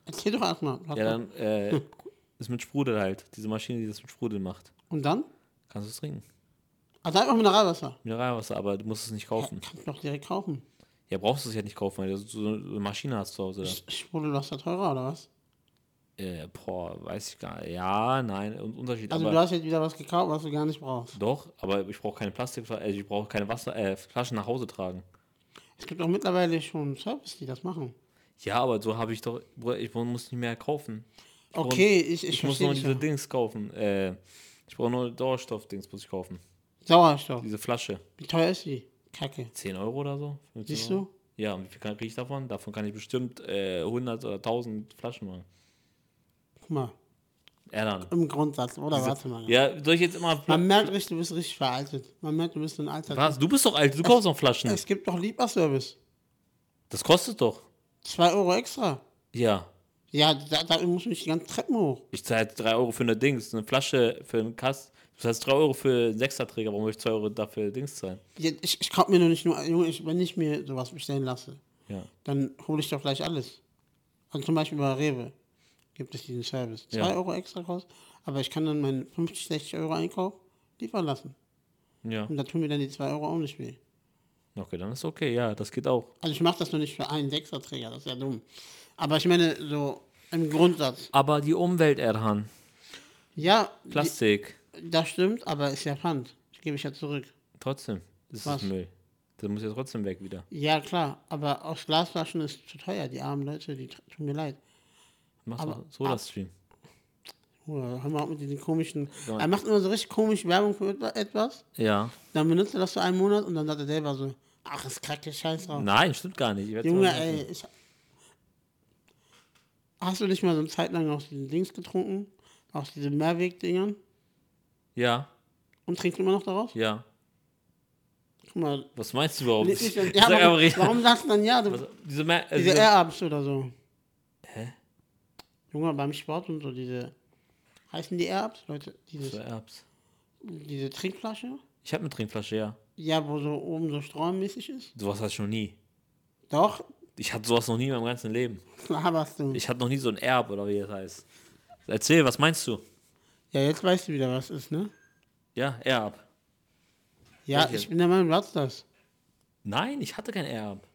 Erzähl doch erstmal. Ja, dann, äh, ist mit Sprudel halt. Diese Maschine, die das mit Sprudel macht. Und dann? Kannst du es trinken. Also einfach Mineralwasser. Mineralwasser, aber du musst es nicht kaufen. Kannst du doch direkt kaufen. Ja, brauchst du es ja nicht kaufen, weil du so eine Maschine hast zu Hause. Da. Sprudelwasser teurer oder was? Äh, boah, weiß ich gar nicht. Ja, nein, Un- Unterschied. Also aber du hast jetzt wieder was gekauft, was du gar nicht brauchst. doch, aber ich brauche keine Plastik, äh, ich brauche keine Wasser, äh, Flaschen nach Hause tragen. Es gibt auch mittlerweile schon Service, die das machen. Ja, aber so habe ich doch, ich muss nicht mehr kaufen. Ich brauch- Okay, ich, ich, ich muss nur diese ja. Dings kaufen. Äh, ich brauche nur Sauerstoff-Dings, muss ich kaufen. Sauerstoff. Diese Flasche. Wie teuer ist die? Kacke. 10 Euro oder so? 15 Siehst Euro? du? Ja, und wie viel kriege ich davon? Davon kann ich bestimmt äh, 100 oder 1000 Flaschen machen. Guck mal, Ja, dann. im Grundsatz, oder? Diese- Warte mal. Ja, soll ich jetzt immer. Man merkt richtig, du bist richtig veraltet. Man merkt, du bist ein alter. Was? Du bist doch alt, du kaufst noch Flaschen. Es gibt doch Lieferservice. Das kostet doch. 2 Euro extra. Ja. Ja, da, da musst du nicht die ganzen Treppen hoch. Ich zahle 3 Euro für eine Dings, eine Flasche für einen Kasten. Du zahlst 3 Euro für einen Sechserträger, warum will ich 2 Euro dafür Dings zahlen? Ja, ich ich kaufe mir nur nicht nur, Junge, ich, wenn ich mir sowas bestellen lasse, Ja. dann hole ich doch gleich alles. Also zum Beispiel bei Rewe gibt es diesen Service. 2 Ja. Euro extra kostet, aber ich kann dann meinen 50, 60 Euro Einkauf liefern lassen. Ja. Und da tun mir dann die 2 Euro auch nicht weh. Okay, dann ist okay, ja, das geht auch. Also ich mache das nur nicht für einen Sechserträger, das ist ja dumm. Aber ich meine, so im Grundsatz. Aber die Umwelt, Erhan. Ja, die, Plastik. das stimmt, aber ist ja Pfand. Das gebe ich ja zurück. Trotzdem. Das Was? ist Müll. Das muss ja trotzdem weg wieder. Ja, klar, aber aus Glasflaschen ist zu teuer. Die armen Leute, die tut mir leid. Machst Aber- du Soda-Stream. Oh, hör mal auf mit diesen komischen. Ja. Er macht immer so richtig komisch Werbung für etwa- etwas. Ja. Dann benutzt er das so einen Monat und dann sagt er selber so: Ach, ist kacke, scheiß drauf. Nein, stimmt gar nicht. Junge, mal ey, ich. Hast du nicht mal so eine Zeit lang aus diesen Dings getrunken? Aus diesen Mehrweg-Dingern? Ja, Und trinkst immer noch daraus? ja. Guck mal. Was meinst du überhaupt? nicht- nicht- ja, warum, warum sagst du dann ja? Du, diese, Mer- äh, diese diese, Air-Ups oder so. Junge, beim Sport und so, diese. Heißen die Air-Ups, Leute? Dieses, diese Erbs. diese Trinkflasche? Ich habe eine Trinkflasche, ja. Ja, wo so oben so strommäßig ist? Sowas hatte ich noch nie. Doch, Ich hatte sowas noch nie in meinem ganzen Leben. laberst du. Ich hatte noch nie so ein Erb oder wie das heißt. Erzähl, was meinst du? Ja, jetzt weißt du wieder, was ist, ne? Ja, Erb. Ja, Welche? ich bin der Meinung, du hast das. Nein, ich hatte kein Erb.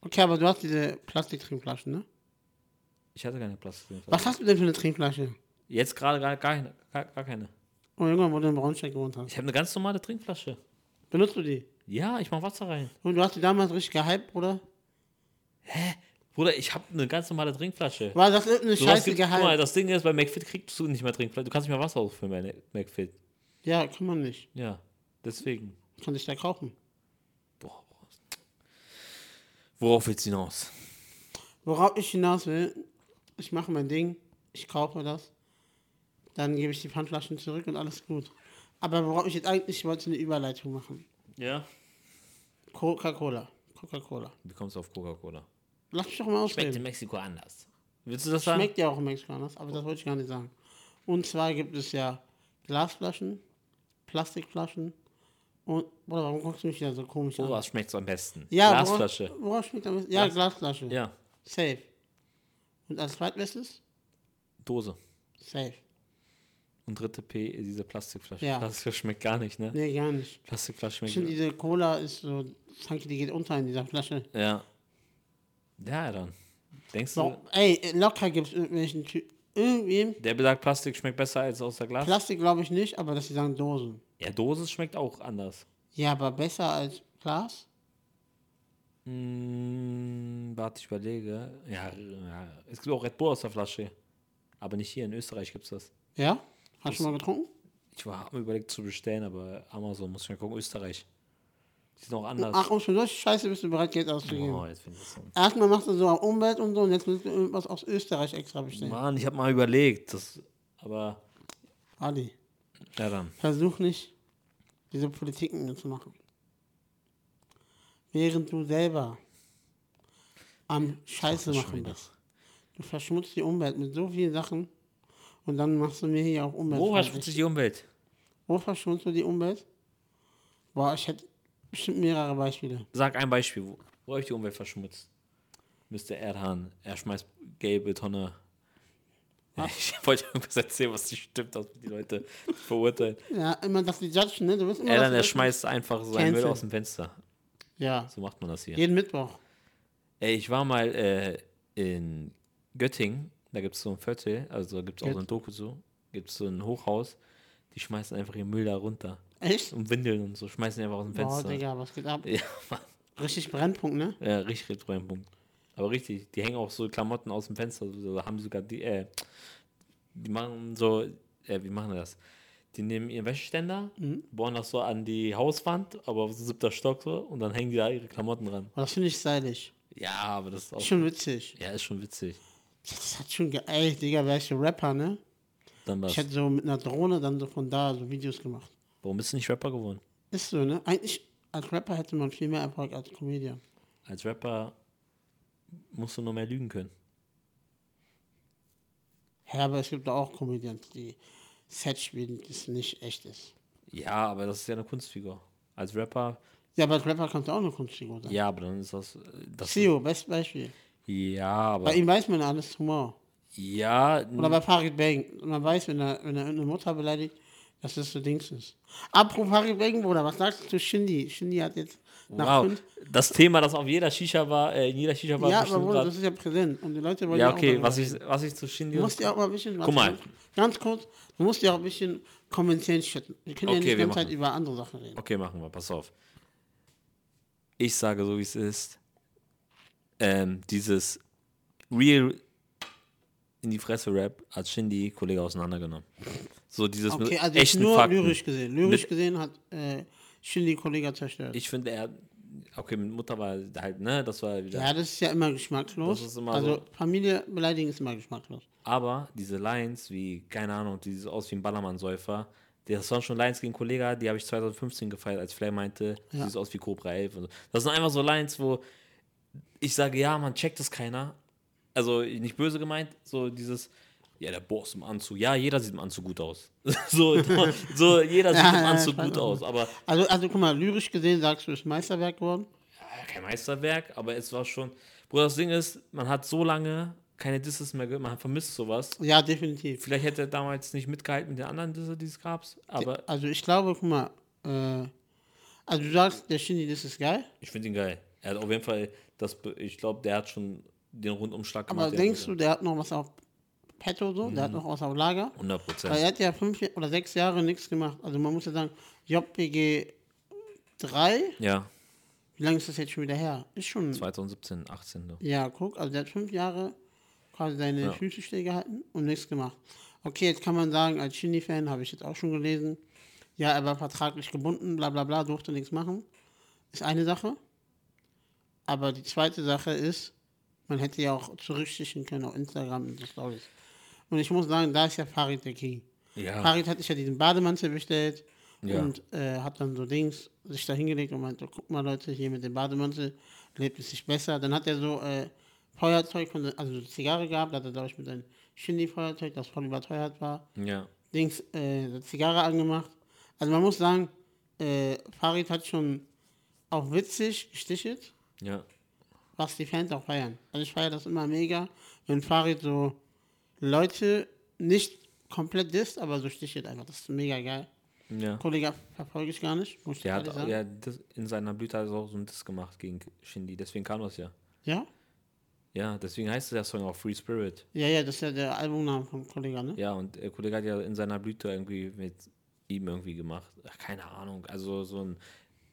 Okay, aber du hast diese Plastiktrinkflaschen, ne? Ich hatte keine Plastik. Was hast du denn für eine Trinkflasche? Jetzt gerade gar, gar, keine- gar, gar keine. Oh, irgendwann, wo du in Braunschweig gewohnt hast. Ich habe eine ganz normale Trinkflasche. Benutzt du die? Ja, ich mach Wasser rein. Und du hast die damals richtig gehypt, Bruder? Bruder, ich habe eine ganz normale Trinkflasche. War das irgendeine Sowas Scheiße gibt, guck mal, gehypt? das Ding ist, bei McFit kriegst du nicht mehr Trinkflasche. Du kannst nicht mehr Wasser auffüllen bei McFit. Ja, kann man nicht. Ja, deswegen. Kann ich da kaufen. Boah. Worauf willst du hinaus? Worauf ich hinaus will, ich mache mein Ding, ich kaufe das. Dann gebe ich die Pfandflaschen zurück und alles gut. Aber worauf ich jetzt eigentlich ich wollte eine Überleitung machen. Ja. Coca-Cola. Coca-Cola. Wie kommst du auf Coca-Cola? Lass mich doch mal Schmeckt in ausreden. Mexiko anders. Willst du das sagen? Schmeckt ja auch im Mexiko anders, aber das wollte ich gar nicht sagen. Und zwar gibt es ja Glasflaschen, Plastikflaschen und. Bruder, warum guckst du mich da so komisch an? Woraus schmeckt es am besten? Ja, Glasflasche. Worauf, worauf schmeckt am besten? Ja, Glas- Glasflasche. Ja. Safe. Und als zweitbestes? Dose. Safe. Und dritte P, diese Plastikflasche. Ja. Plastikflasche schmeckt gar nicht, ne? Nee, gar nicht. Plastikflasche Ich schmeckt. finde, diese Cola ist so. Danke, die geht unter in dieser Flasche. Ja. Ja, dann. Denkst So, du, ey, locker gibt es irgendwelchen Ty Irgendwem. der besagt, Plastik schmeckt besser als aus der Glas? Plastik glaube ich nicht, aber dass sie sagen Dosen. ja, Dose schmeckt auch anders. Ja, aber besser als Glas? Hm, warte, ich überlege. Ja, ja, es gibt auch Red Bull aus der Flasche. Aber nicht hier, in Österreich gibt es das. Ja? Hast du schon mal getrunken? Ich war mir überlegt zu bestellen, aber Amazon muss ich mal gucken, Österreich. Die sind auch anders. Ach, und für solche Scheiße bist du bereit, Geld auszugeben. oh, jetzt finde ich das so. Erstmal machst du so auf Umwelt und so und jetzt willst du irgendwas aus Österreich extra bestellen. Mann, ich habe mal überlegt, das, aber Ali, ja dann. versuch nicht, diese Politiken zu machen. Während du selber am Scheiße machen bist. Du verschmutzt die Umwelt mit so vielen Sachen und dann machst du mir hier auch Umwelt. Wo verschmutzt sich die Umwelt? Wo verschmutzt du die Umwelt? Boah, ich hätte bestimmt mehrere Beispiele. Sag ein Beispiel, wo, wo habe ich die Umwelt verschmutzt? Mr. Erdhahn, er schmeißt gelbe Tonne. Ja, ich wollte irgendwas erzählen, was nicht stimmt, dass die Leute verurteilen. Ja, immer dass die judgen, ne? Du immer Erdhahn, dass er schmeißt einfach seinen Müll Cancel. aus dem Fenster. Ja, So macht man das hier. jeden Mittwoch. Ey, ich war mal äh, in Göttingen, da gibt es so ein Viertel, also da gibt es auch so ein Doku so, gibt es so ein Hochhaus, die schmeißen einfach ihren Müll da runter. Echt? Und Windeln und so, schmeißen die einfach aus dem Boah, Fenster. Digga, was geht ab? ja, Mann. Richtig Brennpunkt, ne? ja, richtig, Brennpunkt. Aber richtig, die hängen auch so Klamotten aus dem Fenster, so, da haben sogar die, äh, die machen so, äh, wie machen die das? Die nehmen ihren Wäscheständer, Mhm. bohren das so an die Hauswand, aber auf so siebter Stock so, und dann hängen die da ihre Klamotten dran. Das finde ich stylisch. Ja, aber das ist auch, Ist schon witzig. ja, ist schon witzig. Das hat schon ge Ey, Digga, wäre ich so Rapper, ne? Dann was. Ich hätte so mit einer Drohne dann so von da so Videos gemacht. Warum bist du nicht Rapper geworden? Ist so, ne? Eigentlich, als Rapper hätte man viel mehr Erfolg als Comedian. Als Rapper musst du nur mehr lügen können. Ja, aber es gibt doch auch Comedians, die Set spielen, das nicht echt ist. Ja, aber das ist ja eine Kunstfigur. Als Rapper, Ja, aber als Rapper kannst du auch eine Kunstfigur sein. ja, aber dann ist das. das Sio, bestes Beispiel. ja, aber. Bei ihm weiß man alles Humor. Ja, Oder bei Farid Bang. Man weiß, wenn er, wenn er eine Mutter beleidigt, dass das so Dings ist. Apropos Bang, Bruder, was sagst du zu Shindy? Shindy hat jetzt nach wow. fünf... Das Thema, das auf jeder Shisha war, äh, in jeder Shisha war Ja, aber Bruder, das ist ja präsent. Und die Leute wollen Ja, auch okay, darüber was ich, was ich zu Shindy Du musst ja auch mal ein bisschen... Guck mal. Ganz kurz, du musst ja auch ein bisschen kommentieren. Wir können ja Okay, nicht die ganze Zeit über andere Sachen reden. Okay, machen wir, pass auf. Ich sage so, wie es ist. Ähm, dieses Real in die Fresse Rap hat Shindy Kollege auseinandergenommen. So dieses Okay, mit also jetzt echten nur Fakten. lyrisch gesehen. Lyrisch Mit- gesehen hat äh, Shindy Kollega zerstört. Ich finde, er, okay, mit Mutter war halt, ne, das war wieder. ja, das ist ja immer geschmacklos. Das ist immer also so. Familie beleidigen ist immer geschmacklos. Aber diese Lines, wie, keine Ahnung, die sieht aus wie ein Ballermann-Säufer, das waren schon Lines gegen Kollega, die habe ich 2015 gefeiert, als Flair meinte, Ja. sieht aus wie Cobra 11. Und so. Das sind einfach so Lines, wo ich sage, ja, man checkt es keiner. Also nicht böse gemeint, so dieses, ja, der Boss im Anzug. Ja, jeder sieht im Anzug gut aus. so, so, jeder sieht Ja, im ja, Anzug weiß gut aus. Aber Also, also guck mal, lyrisch gesehen sagst du, ist Meisterwerk geworden. ja, kein Meisterwerk, aber es war schon. Bruder, das Ding ist, man hat so lange keine Disses mehr gehört, man vermisst sowas. Ja, definitiv. Vielleicht hätte er damals nicht mitgehalten mit den anderen Disses, die es gab, aber Also ich glaube, guck mal, äh, also du sagst, der Shindy, das ist geil. ich finde ihn geil. Er hat auf jeden Fall, das, ich glaube, der hat schon den Rundumschlag Aber den denkst du, der hat noch was auf Petto so? Der hat noch was auf Lager? 100 Weil Prozent. er hat ja fünf oder sechs Jahre nichts gemacht. Also man muss ja sagen, JPG 3, Ja, wie lange ist das jetzt schon wieder her? Ist schon. 2017, 18. so. Ja, guck, also der hat fünf Jahre quasi seine Ja. Füße stillgehalten und nichts gemacht. Okay, jetzt kann man sagen, als Shindy-Fan habe ich jetzt auch schon gelesen, ja, er war vertraglich gebunden, bla bla bla, durfte nichts machen. Ist eine Sache. Aber die zweite Sache ist, man hätte ja auch zurückstichen können auf Instagram und die Stories. Und ich muss sagen, da ist ja Farid der King. Ja. Farid hat sich ja diesen Bademantel bestellt Ja. und äh, hat dann so Dings sich da hingelegt und meinte, guck mal Leute, hier mit dem Bademantel lebt es sich besser. Dann hat er so äh, Feuerzeug, von, also so Zigarre gehabt, hat er glaube ich mit einem Shindy-Feuerzeug, das voll überteuert war. Ja. Dings, äh, Zigarre angemacht. Also man muss sagen, äh, Farid hat schon auch witzig gestichelt, Ja. was die Fans auch feiern. Also ich feiere das immer mega, wenn Farid so Leute nicht komplett disst, aber so stichelt einfach. Das ist mega geil. Ja. Kollege verfolge ich gar nicht, muss Der hat sagen. ja, in seiner Blüte hat er auch so ein Diss gemacht gegen Shindy. Deswegen kam das ja. ja? Ja, deswegen heißt der Song auch Free Spirit. Ja, ja, das ist ja der Albumname vom Kollegen, ne? Ja, und der Kollege hat ja in seiner Blüte irgendwie mit ihm irgendwie gemacht. Ach, keine Ahnung. Also so ein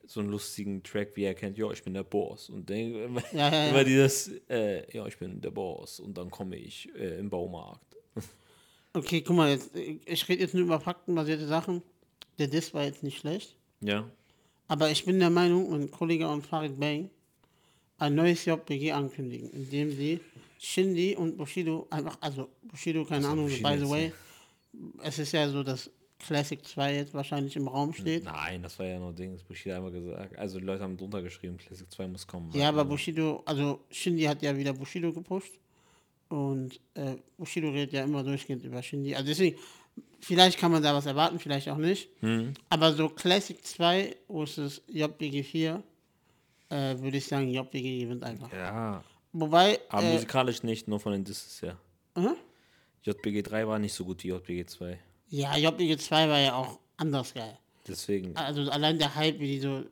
so einen lustigen Track, wie er kennt, ja, ich bin der Boss. Und dann immer, Ja, ja, ja. dieses, äh, ja, ich bin der Boss. Und dann komme ich äh, im Baumarkt. Okay, guck mal, jetzt, ich rede jetzt nur über faktenbasierte Sachen. Der Diss war jetzt nicht schlecht. Ja. Aber ich bin der Meinung, wenn Kollege und Farid Bang ein neues JPG ankündigen, indem sie Shindy und Bushido einfach, also Bushido, keine Also Ahnung, Bushido by the way, es ist ja so, dass Classic 2 jetzt wahrscheinlich im Raum steht. Nein, das war ja nur Dings. Bushido hat einfach gesagt. Also die Leute haben drunter geschrieben, Classic 2 muss kommen. Ja, aber Bushido, also Shindy hat ja wieder Bushido gepusht und äh, Bushido redet ja immer durchgehend über Shindy. Also deswegen, vielleicht kann man da was erwarten, vielleicht auch nicht. Hm. Aber so Classic 2 versus JBG 4, äh, würde ich sagen, JBG gewinnt einfach. Ja, Wobei, aber äh, musikalisch nicht, nur von den Disses her. aha. JBG 3 war nicht so gut wie JBG 2. ja, JBG 2 war ja auch anders geil. Deswegen. Also allein der Hype, wie die so,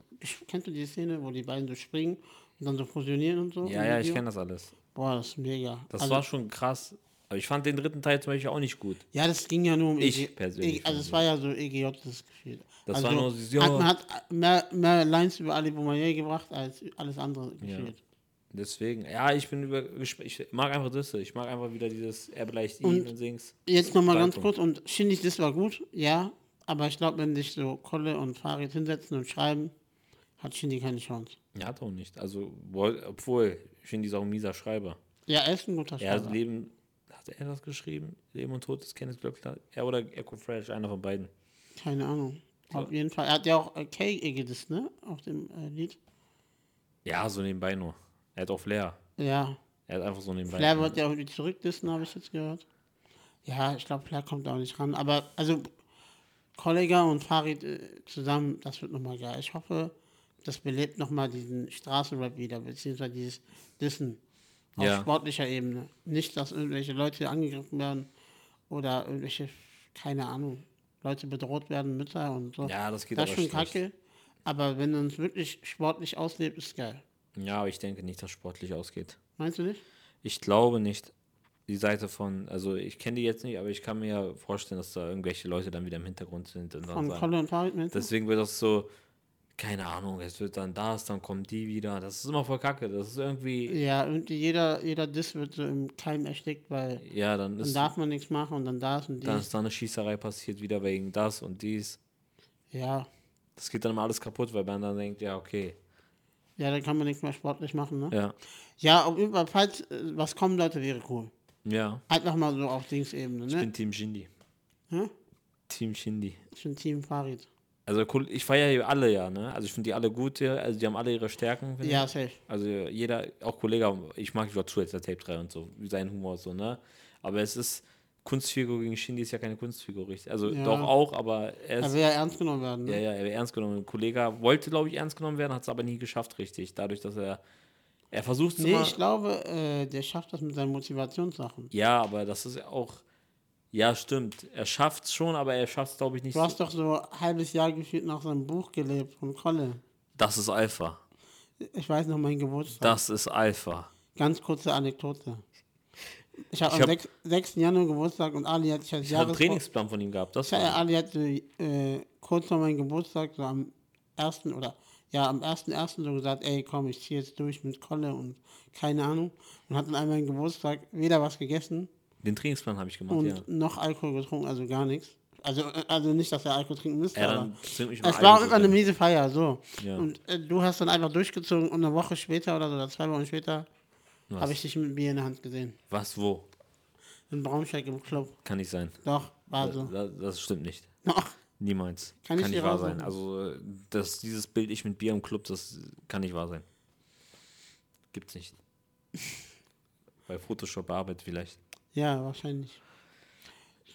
kennst du die Szene, wo die beiden so springen und dann so fusionieren und so? Ja, ja, ich Video? kenne das alles. Boah, das ist mega. Das also, war schon krass. Aber ich fand den dritten Teil zum Beispiel auch nicht gut. Ja, das ging ja nur um Ich EG persönlich EG, also es war ja so EGJ das Gefühl. Das also war nur so, ja. hat, man hat mehr, mehr Lines über Ali Boumaier gebracht als alles andere gefühlt. Deswegen, ja, ich bin über. Ich mag einfach das. Ich mag einfach wieder dieses Er beleicht ihn Und- und sing's. Jetzt nochmal ganz kurz und Shindy, das war gut, ja, aber ich glaube, wenn sich so Kolle und Farid hinsetzen und schreiben, hat Shindy keine Chance. Ja, hat auch nicht. Also, wohl- obwohl, ich finde, ist auch ein mieser Schreiber. Ja, er ist ein guter Er hat Schreiber. Leben. Hat er das geschrieben? Leben und Tod des Kenneth Glöckler? Er oder Echo Fresh, einer von beiden. Keine Ahnung. Auf jeden Fall. Er hat ja auch äh, Kay gedisst, ne? Auf dem äh, Lied. Ja, so nebenbei nur. Er hat auch Flair. Ja. Er hat einfach so nebenbei. Flair wird ja auch wieder zurückdissen, habe ich jetzt gehört. Ja, ich glaube, Flair kommt auch nicht ran. Aber, also, Kollega und Farid äh, zusammen, das wird nochmal geil. Ich hoffe, das belebt nochmal diesen Straßenrap wieder, beziehungsweise dieses Dissen auf Ja. sportlicher Ebene. Nicht, dass irgendwelche Leute angegriffen werden oder irgendwelche, keine Ahnung, Leute bedroht werden, Mütter und so. Ja, das geht das ist schon schlecht. kacke. Aber wenn man es wirklich sportlich auslebt, ist geil. Ja, aber ich denke nicht, dass sportlich ausgeht. Meinst du nicht? Ich glaube nicht. Die Seite von, also ich kenne die jetzt nicht, aber ich kann mir ja vorstellen, dass da irgendwelche Leute dann wieder im Hintergrund sind und dann Von sagen, und Farid, meinst du? Deswegen wird das so, keine Ahnung, es wird dann das, dann kommen die wieder. Das ist immer voll kacke. Das ist irgendwie, Ja, irgendwie jeder, jeder Diss wird so im Keim erstickt, weil ja, dann dann ist, darf man nichts machen und dann das und dann dies. ist da eine Schießerei passiert, wieder wegen das und dies. Ja, Das geht dann immer alles kaputt, weil man dann denkt, ja, okay. Ja, dann kann man nichts mehr sportlich machen, ne? Ja, Ja, auf jeden Fall, falls äh, was kommen sollte, wäre cool. ja. Einfach mal so auf Dingsebene, Ich ne? bin Team Shindy. Hä? Team Shindy. Ich bin Team Farid. Also cool, ich feiere ja alle ja, ne? Also ich finde die alle gut, ja. Also die haben alle ihre Stärken. Ja, ich. safe. Also jeder, auch Kollege, ich mag dazu jetzt der Tape 3 und so, wie sein Humor so, ne? Aber es ist, Kunstfigur gegen Shindy ist ja keine Kunstfigur, richtig? Also Ja. doch auch, aber er Er ist, will ja ernst genommen werden, ne? ja, ja, er wird ernst genommen. Ein Kollege wollte, glaube ich, ernst genommen werden, hat es aber nie geschafft, richtig. Dadurch, dass er, er versucht es Nee, immer. ich glaube, äh, der schafft das mit seinen Motivationssachen. Ja, aber das ist ja auch, ja, stimmt. Er schafft es schon, aber er schafft es, glaube ich, nicht Du so. hast doch so ein halbes Jahr gefühlt nach seinem Buch gelebt von Kolle. Das ist Alpha. Ich weiß noch meinen Geburtstag. Das ist Alpha. Ganz kurze Anekdote. Ich habe am hab- 6. 6. Januar Geburtstag und Ali hat sich als Ich habe einen Trainingsplan von ihm gehabt. Das Ja, Ali hatte äh, kurz vor meinem Geburtstag, so am 1. oder ja, am 1.1. so gesagt, ey, komm, ich ziehe jetzt durch mit Kolle und keine Ahnung. Und hat an meinem Geburtstag weder was gegessen den Trainingsplan habe ich gemacht, und ja. noch Alkohol getrunken, also gar nichts. Also, äh, also nicht, dass er Alkohol trinken müsste, Ja, aber dann es war so einfach eine miese Feier, so. Ja. Und äh, du hast dann einfach durchgezogen und eine Woche später oder so, oder zwei Wochen später? Habe ich dich mit Bier in der Hand gesehen. Was, wo? In Braunschweig im Club. Kann nicht sein. Doch. War so. Das, das stimmt nicht. Ach, Niemals. Kann ich nicht wahr sein. Also, äh, das, dieses Bild, ich mit Bier im Club, das kann nicht wahr sein. Gibt's nicht. Bei Photoshop bearbeitet vielleicht. ja, wahrscheinlich.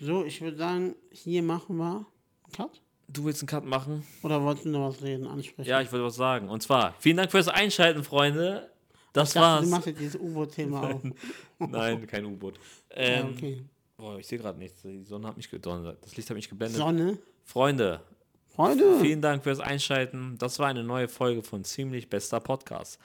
So, ich würde sagen, hier machen wir einen Cut. Du willst einen Cut machen? Oder wolltest du noch was reden, ansprechen? Ja, ich wollte was sagen. Und zwar, vielen Dank fürs Einschalten, Freunde. Das ich dachte, war's. du machst jetzt dieses U-Boot-Thema auf. Nein, kein U-Boot. Ja, Ähm, okay. Boah, ich sehe gerade nichts. Die Sonne hat mich gedonnert. Das Licht hat mich geblendet. Sonne. Freunde, Freunde. vielen Dank fürs Einschalten. Das war eine neue Folge von Ziemlich Bester Podcast.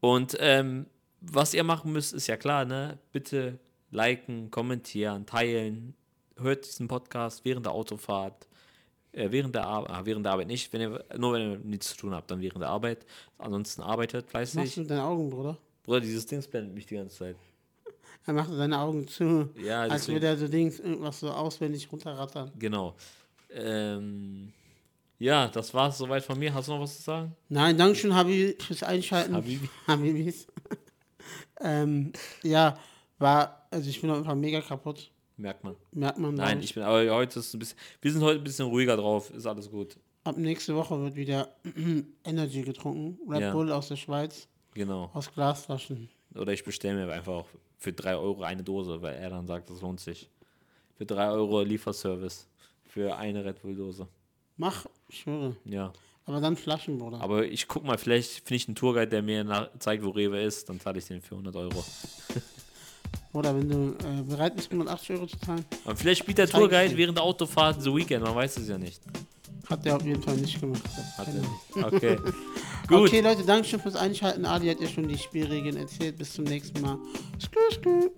Und ähm, was ihr machen müsst, ist ja klar, ne? Bitte liken, kommentieren, teilen. Hört diesen Podcast während der Autofahrt, während der Arbeit, ah, während der Arbeit nicht, wenn ihr, nur wenn ihr nichts zu tun habt, dann während der Arbeit. Ansonsten arbeitet Was machst fleißig. du mit deinen Augen, Bruder? Bruder, dieses Ding blendet mich die ganze Zeit. Er macht seine Augen zu, Ja, als würde er so Dings irgendwas so auswendig runterrattern. Genau. Ähm, ja, das war's soweit von mir. Hast du noch was zu sagen? Nein, Dankeschön, Habibi, fürs Einschalten. Habibi. Habibis. ähm, ja, war, also ich bin auf jeden Fall mega kaputt. Merkt man. Merkt man. Nein, ich bin, aber heute ist ein bisschen, wir sind heute ein bisschen ruhiger drauf. Ist alles gut. Ab nächste Woche wird wieder Energy getrunken. Red Ja. Bull aus der Schweiz, Genau. aus Glasflaschen. Oder ich bestelle mir einfach auch für 3 Euro eine Dose, weil er dann sagt, das lohnt sich. Für 3 Euro Lieferservice. Für eine Red Bull-Dose. Mach, ich schwöre. Ja. Aber dann Flaschen, Bruder. Aber ich guck mal, vielleicht finde ich einen Tourguide, der mir nach, zeigt, wo Rewe ist. Dann zahle ich den für 100 Euro. Oder wenn du äh, bereit bist, 180 Euro zu zahlen, Und vielleicht spielt der Tourguide während der Autofahrt The Weekend. Man weiß es ja nicht. hat der auf jeden Fall nicht gemacht. Hat er nicht. Okay. Gut. Okay, Leute, danke schön fürs Einschalten. Ali hat ja schon die Spielregeln erzählt. Bis zum nächsten Mal. Skü, skü.